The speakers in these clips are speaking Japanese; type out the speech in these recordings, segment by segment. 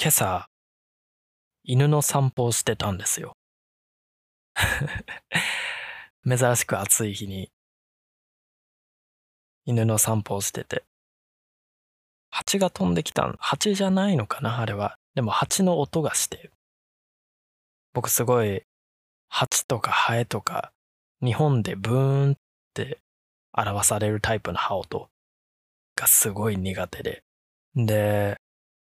今朝、犬の散歩をしてたんですよ。珍しく暑い日に、犬の散歩をしてて、蜂が飛んできたん、蜂じゃないのかなあれは。でも蜂の音がして、僕すごい、蜂とかハエとか、日本でブーンって表されるタイプの羽音がすごい苦手で。で、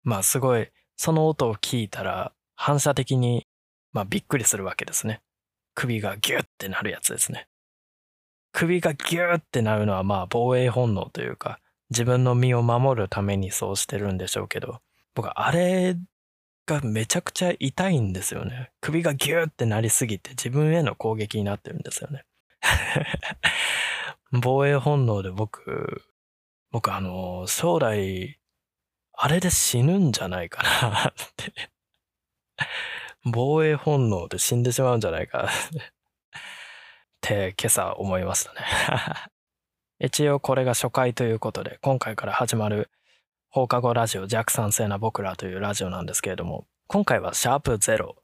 まあすごい、その音を聞いたら反射的に、まあびっくりするわけですね。首がギュッてなるやつですね。首がギュッてなるのはまあ防衛本能というか、自分の身を守るためにそうしてるんでしょうけど、僕あれがめちゃくちゃ痛いんですよね。首がギュッてなりすぎて自分への攻撃になってるんですよね。防衛本能で僕、僕あの、将来、あれで死ぬんじゃないかなって防衛本能で死んでしまうんじゃないかって今朝思いましたね 一応これが初回ということで、今回から始まる放課後ラジオ弱酸性な僕らというラジオなんですけれども、今回はシャープ0。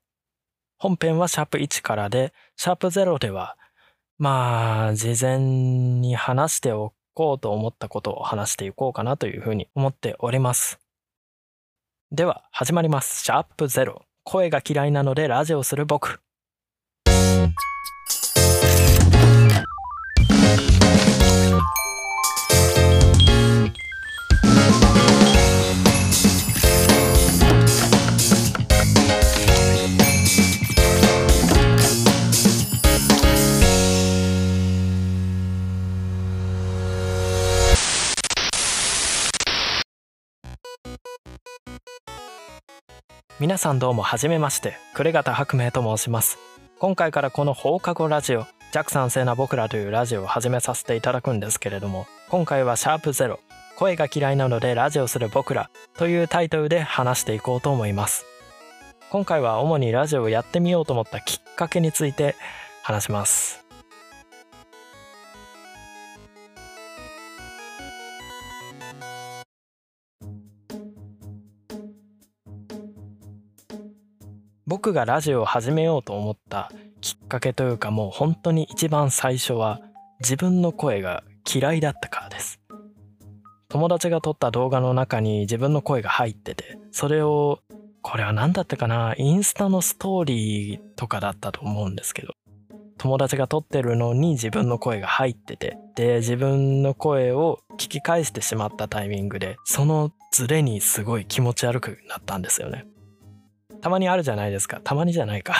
本編はシャープ1からで、シャープ0では、まあ、事前に話しておこうと思ったことを話していこうかなというふうに思っております。では、始まります。シャープゼロ。声が嫌いなのでラジオする僕。皆さんどうもはじめまして、呉方白明と申します。今回からこの放課後ラジオ、弱酸性な僕らというラジオを始めさせていただくんですけれども、今回はシャープゼロ、声が嫌いなのでラジオする僕らというタイトルで話していこうと思います。今回は主にラジオをやってみようと思ったきっかけについて話します。僕がラジオを始めようと思ったきっかけというかもう本当に一番最初は自分の声が嫌いだったからです。友達が撮った動画の中に自分の声が入っててそれをこれは何だったかな？インスタのストーリーとかだったと思うんですけど。友達が撮ってるのに自分の声が入っててで自分の声を聞き返してしまったタイミングでそのズレにすごい気持ち悪くなったんですよね。たまにあるじゃないですか。たまにじゃないか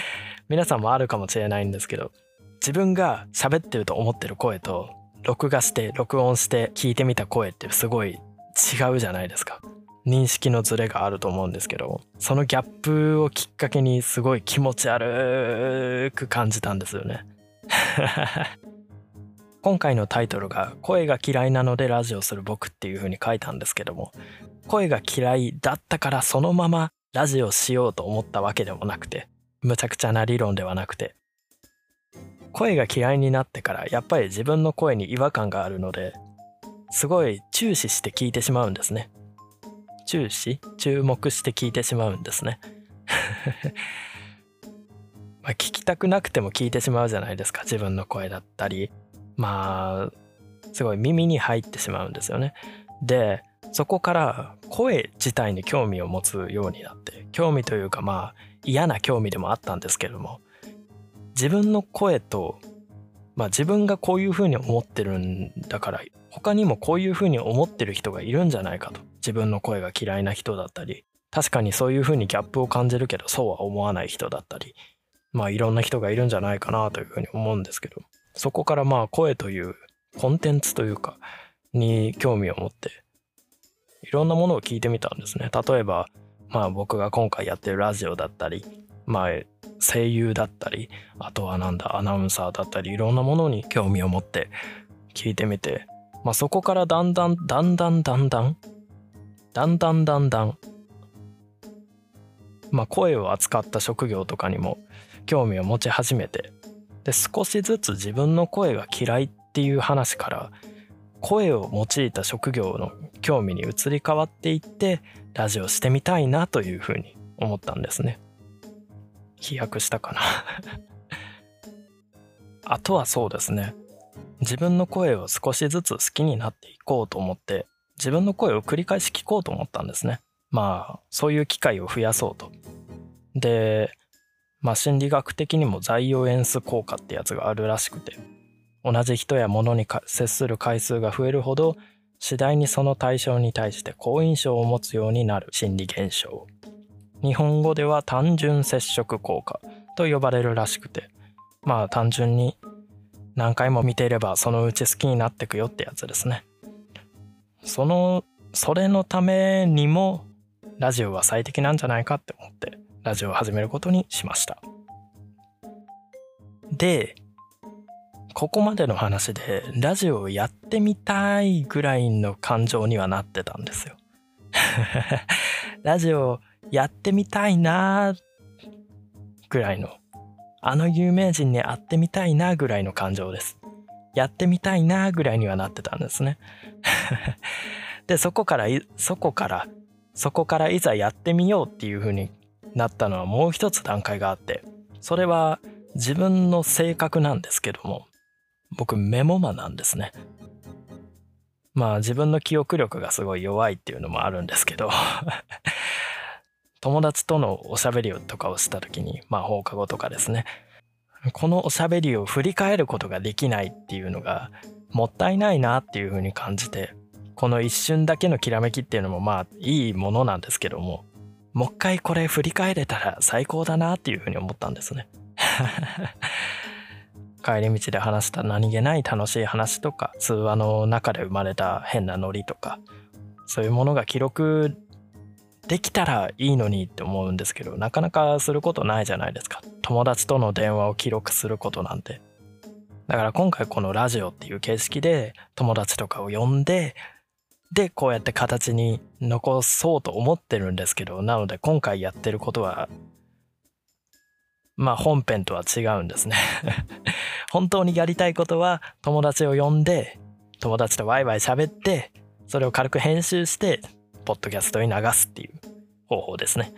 皆さんもあるかもしれないんですけど、自分が喋ってると思ってる声と、録画して、録音して聞いてみた声ってすごい違うじゃないですか。認識のズレがあると思うんですけど、そのギャップをきっかけにすごい気持ち悪く感じたんですよね。今回のタイトルが「声が嫌いなのでラジオする僕」っていう風に書いたんですけども声が嫌いだったからそのままラジオしようと思ったわけでもなくて、むちゃくちゃな理論ではなくて、声が嫌いになってからやっぱり自分の声に違和感があるので、すごい注視して聞いてしまうんですね。注視注目して聞いてしまうんですね。まあ聞きたくなくても聞いてしまうじゃないですか自分の声だったりまあすごい耳に入ってしまうんですよね。でそこから声自体に興味を持つようになって興味というかまあ嫌な興味でもあったんですけれども自分の声とまあ自分がこういうふうに思ってるんだから他にもこういうふうに思ってる人がいるんじゃないかと。自分の声が嫌いな人だったり確かにそういうふうにギャップを感じるけどそうは思わない人だったりまあいろんな人がいるんじゃないかなというふうに思うんですけどそこからまあ声というコンテンツというかに興味を持っていろんなものを聞いてみたんですね。例えば、まあ僕が今回やってるラジオだったり、まあ声優だったり、あとはなんだ、アナウンサーだったり、いろんなものに興味を持って聞いてみて、まあそこからだんだん、だんだんだんだん、だんだんだんだん、まあ声を扱った職業とかにも興味を持ち始めて、で少しずつ自分の声が嫌いっていう話から声を用いた職業の興味に移り変わっていってラジオしてみたいなというふうに思ったんですね。飛躍したかな。あとはそうですね。自分の声を少しずつ好きになっていこうと思って自分の声を繰り返し聞こうと思ったんですね。まあそういう機会を増やそうと。でまあ心理学的にも在用演出効果ってやつがあるらしくて。同じ人や物に接する回数が増えるほど次第にその対象に対して好印象を持つようになる。心理現象。日本語では単純接触効果と呼ばれるらしくて。まあ単純に何回も見ていればそのうち好きになってくよってやつですね。そのそれのためにもラジオは最適なんじゃないかって思ってラジオを始めることにしました。でここまでの話でラジオをやってみたいぐらいの感情にはなってたんですよ。ラジオやってみたいなぐらいのあの有名人に会ってみたいなぐらいの感情です。やってみたいなぐらいにはなってたんですね。でそこからそこからそこからいざやってみようっていう風になったのはもう一つ段階があってそれは自分の性格なんですけども僕メモマなんですね。まあ自分の記憶力がすごい弱いっていうのもあるんですけど。友達とのおしゃべりとかをした時にまあ放課後とかですね。このおしゃべりを振り返ることができないっていうのがもったいないなっていうふうに感じてこの一瞬だけのきらめきっていうのもまあいいものなんですけどももう一回これ振り返れたら最高だなっていうふうに思ったんですね。帰り道で話した何気ない楽しい話とか通話の中で生まれた変なノリとかそういうものが記録できたらいいのにって思うんですけどなかなかすることないじゃないですか。友達との電話を記録することなんて。だから今回このラジオっていう形式で友達とかを呼んででこうやって形に残そうと思ってるんですけどなので今回やってることはまあ本編とは違うんですね。本当にやりたいことは友達を呼んで友達とワイワイ喋ってそれを軽く編集してポッドキャストに流すっていう方法ですね。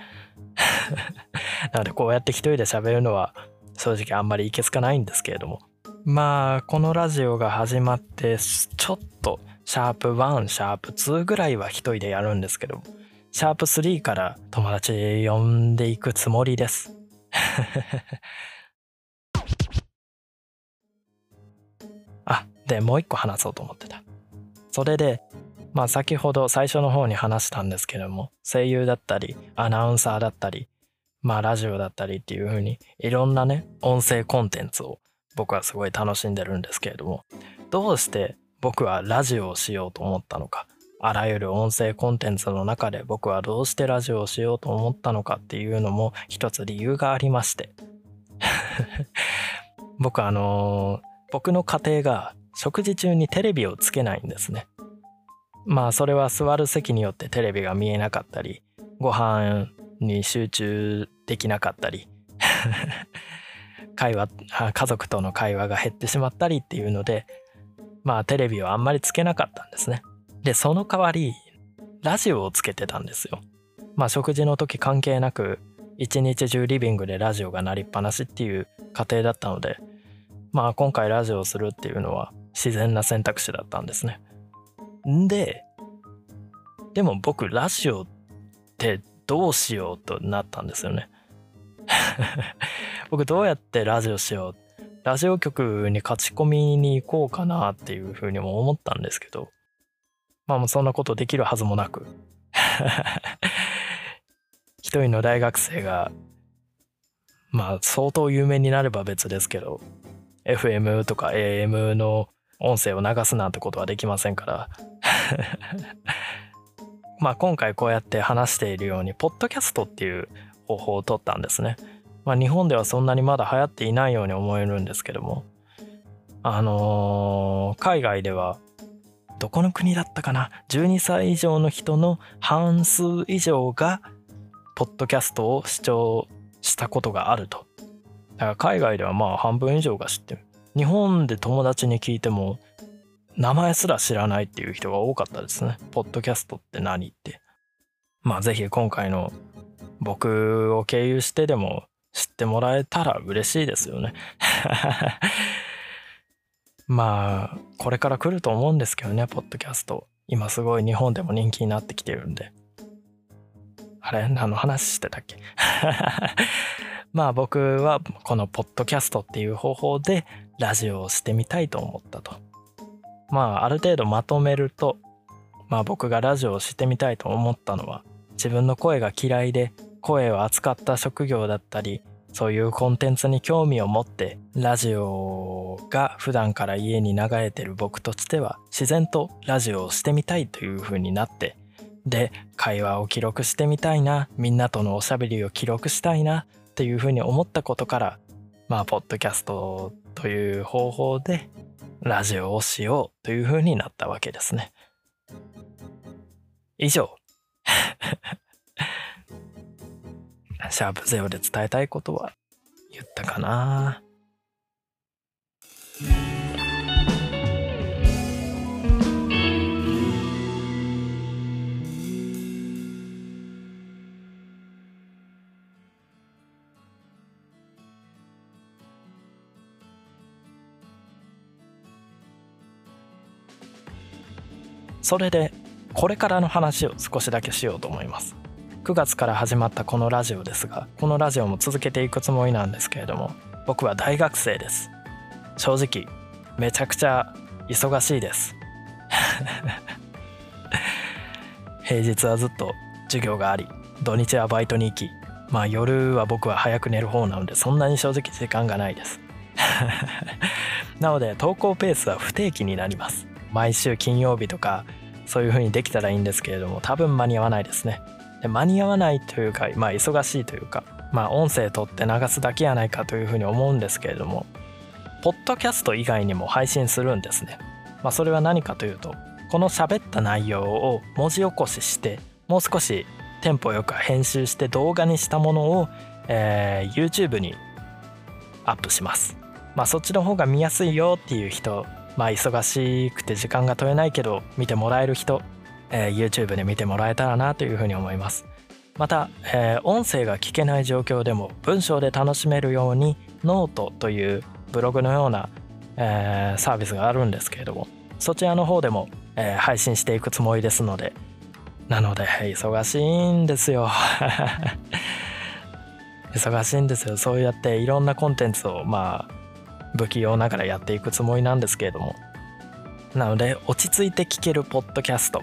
なのでこうやって一人で喋るのは正直あんまりいけつかないんですけれども。まあこのラジオが始まってちょっとシャープ1シャープ2ぐらいは一人でやるんですけどシャープ3から友達呼んでいくつもりです。でもう一個話そうと思ってた。それでまあ先ほど最初の方に話したんですけども声優だったりアナウンサーだったりまあラジオだったりっていう風にいろんなね音声コンテンツを僕はすごい楽しんでるんですけれどもどうして僕はラジオをしようと思ったのかあらゆる音声コンテンツの中で僕はどうしてラジオをしようと思ったのかっていうのも一つ理由がありまして。僕あのー、僕の家庭が食事中にテレビをつけないんですね。まあそれは座る席によってテレビが見えなかったりご飯に集中できなかったり 会話家族との会話が減ってしまったりっていうのでまあテレビをあんまりつけなかったんですね。でその代わりラジオをつけてたんですよ。まあ食事の時関係なく一日中リビングでラジオが鳴りっぱなしっていう家庭だったのでまあ今回ラジオをするっていうのは自然な選択肢だったんですね。ででも僕ラジオってどうしようとなったんですよね。僕どうやってラジオしようラジオ局に勝ち込みに行こうかなっていうふうにも思ったんですけどまあもうそんなことできるはずもなく。一人の大学生がまあ相当有名になれば別ですけど FM とか AM の音声を流すなんてことはできませんから まあ今回こうやって話しているようにポッドキャストっていう方法を取ったんですね。まあ日本ではそんなにまだ流行っていないように思えるんですけどもあのー、海外ではどこの国だったかな？12歳以上の人の半数以上がポッドキャストを視聴したことがあると。だから海外ではまあ半分以上が知ってる。日本で友達に聞いても名前すら知らないっていう人が多かったですね。ポッドキャストって何って。まあぜひ今回の僕を経由してでも知ってもらえたら嬉しいですよね。まあこれから来ると思うんですけどね、ポッドキャスト。今すごい日本でも人気になってきてるんで。あれ？何の話してたっけ？まあ僕はこのポッドキャストっていう方法でラジオをしてみたいと思ったと。まあある程度まとめると、まあ僕がラジオをしてみたいと思ったのは自分の声が嫌いで声を扱った職業だったりそういうコンテンツに興味を持ってラジオが普段から家に流れてる僕としては自然とラジオをしてみたいという風になってで会話を記録してみたいなみんなとのおしゃべりを記録したいなっていう風に思ったことからまあポッドキャストという方法でラジオをしようという風になったわけですね。以上 シャープゼロで伝えたいことは言ったかなそれでこれからの話を少しだけしようと思います。9月から始まったこのラジオですがこのラジオも続けていくつもりなんですけれども僕は大学生です。正直めちゃくちゃ忙しいです。平日はずっと授業があり土日はバイトに行きまあ夜は僕は早く寝る方なのでそんなに正直時間がないです。なので投稿ペースは不定期になります。毎週金曜日とかそういう風にできたらいいんですけれども多分間に合わないですね。で間に合わないというかまあ忙しいというかまあ音声取って流すだけやないかという風に思うんですけれどもポッドキャスト以外にも配信するんですね。まあそれは何かというとこの喋った内容を文字起こししてもう少しテンポよく編集して動画にしたものを、えー、YouTube にアップします。まあそっちの方が見やすいよっていう人まあ忙しくて時間が取れないけど見てもらえる人、えー、YouTube で見てもらえたらなというふうに思います。また、えー、音声が聞けない状況でも文章で楽しめるようにノートというブログのような、えー、サービスがあるんですけれどもそちらの方でも、えー、配信していくつもりですのでなので忙しいんですよ。忙しいんですよ。そうやっていろんなコンテンツをまあ不器用ながらやっていくつもりなんですけれども。なので落ち着いて聞けるポッドキャスト。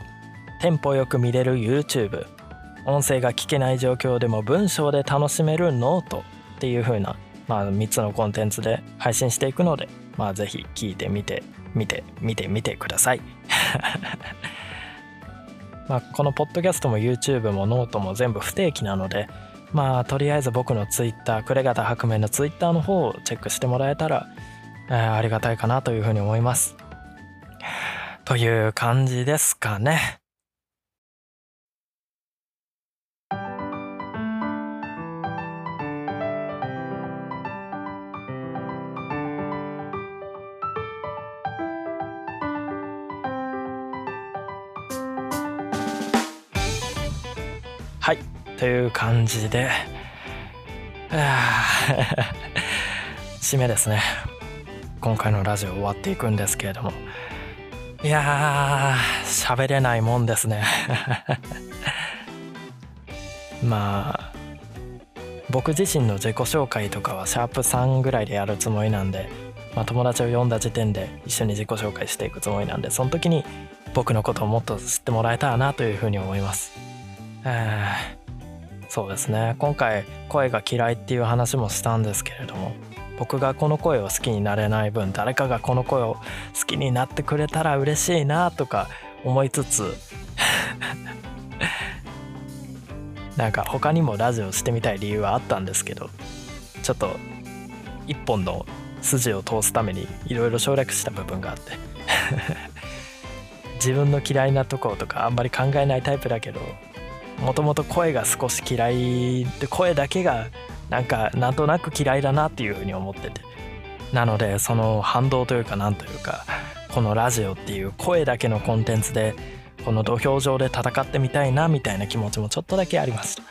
テンポよく見れる YouTube 音声が聞けない状況でも文章で楽しめるノートっていう風な、まあ、3つのコンテンツで配信していくので、まあ、ぜひ聞いてみて見て見てみてください。まあこのポッドキャストも YouTube もノートも全部不定期なのでまあとりあえず僕のツイッタークレガタ白面のツイッターの方をチェックしてもらえたらえー、ありがたいかなというふうに思います。という感じですかね。という感じで。締めですね。今回のラジオ終わっていくんですけれども。いやー喋れないもんですね。まあ僕自身の自己紹介とかはシャープ3ぐらいでやるつもりなんで、まあ、友達を呼んだ時点で一緒に自己紹介していくつもりなんでその時に僕のことをもっと知ってもらえたらなというふうに思います。えー、そうですね。今回声が嫌いっていう話もしたんですけれども僕がこの声を好きになれない分誰かがこの声を好きになってくれたら嬉しいなとか思いつつ なんか他にもラジオしてみたい理由はあったんですけどちょっと一本の筋を通すためにいろいろ省略した部分があって 自分の嫌いなとことかあんまり考えないタイプだけどもともと声が少し嫌いで声だけがなんかなんとなく嫌いだなっていうふうに思ってて。なのでその反動というかなんというかこのラジオっていう声だけのコンテンツでこの土俵上で戦ってみたいなみたいな気持ちもちょっとだけありました。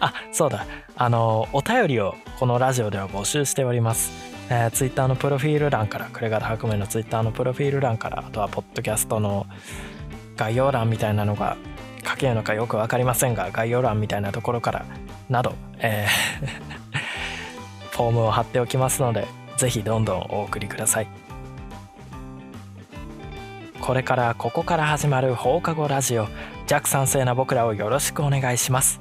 あそうだ。あのお便りをこのラジオでは募集しております。えー、ツイッターのプロフィール欄から、クレガタ白明のツイッターのプロフィール欄から、あとはポッドキャストの概要欄みたいなのが書けるのかよく分かりませんが、概要欄みたいなところから、など、えー フォームを貼っておきますので、ぜひどんどんお送りください。これからここから始まる放課後ラジオ弱酸性な僕らをよろしくお願いします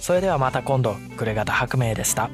それではまた今度暮れ方白明でした。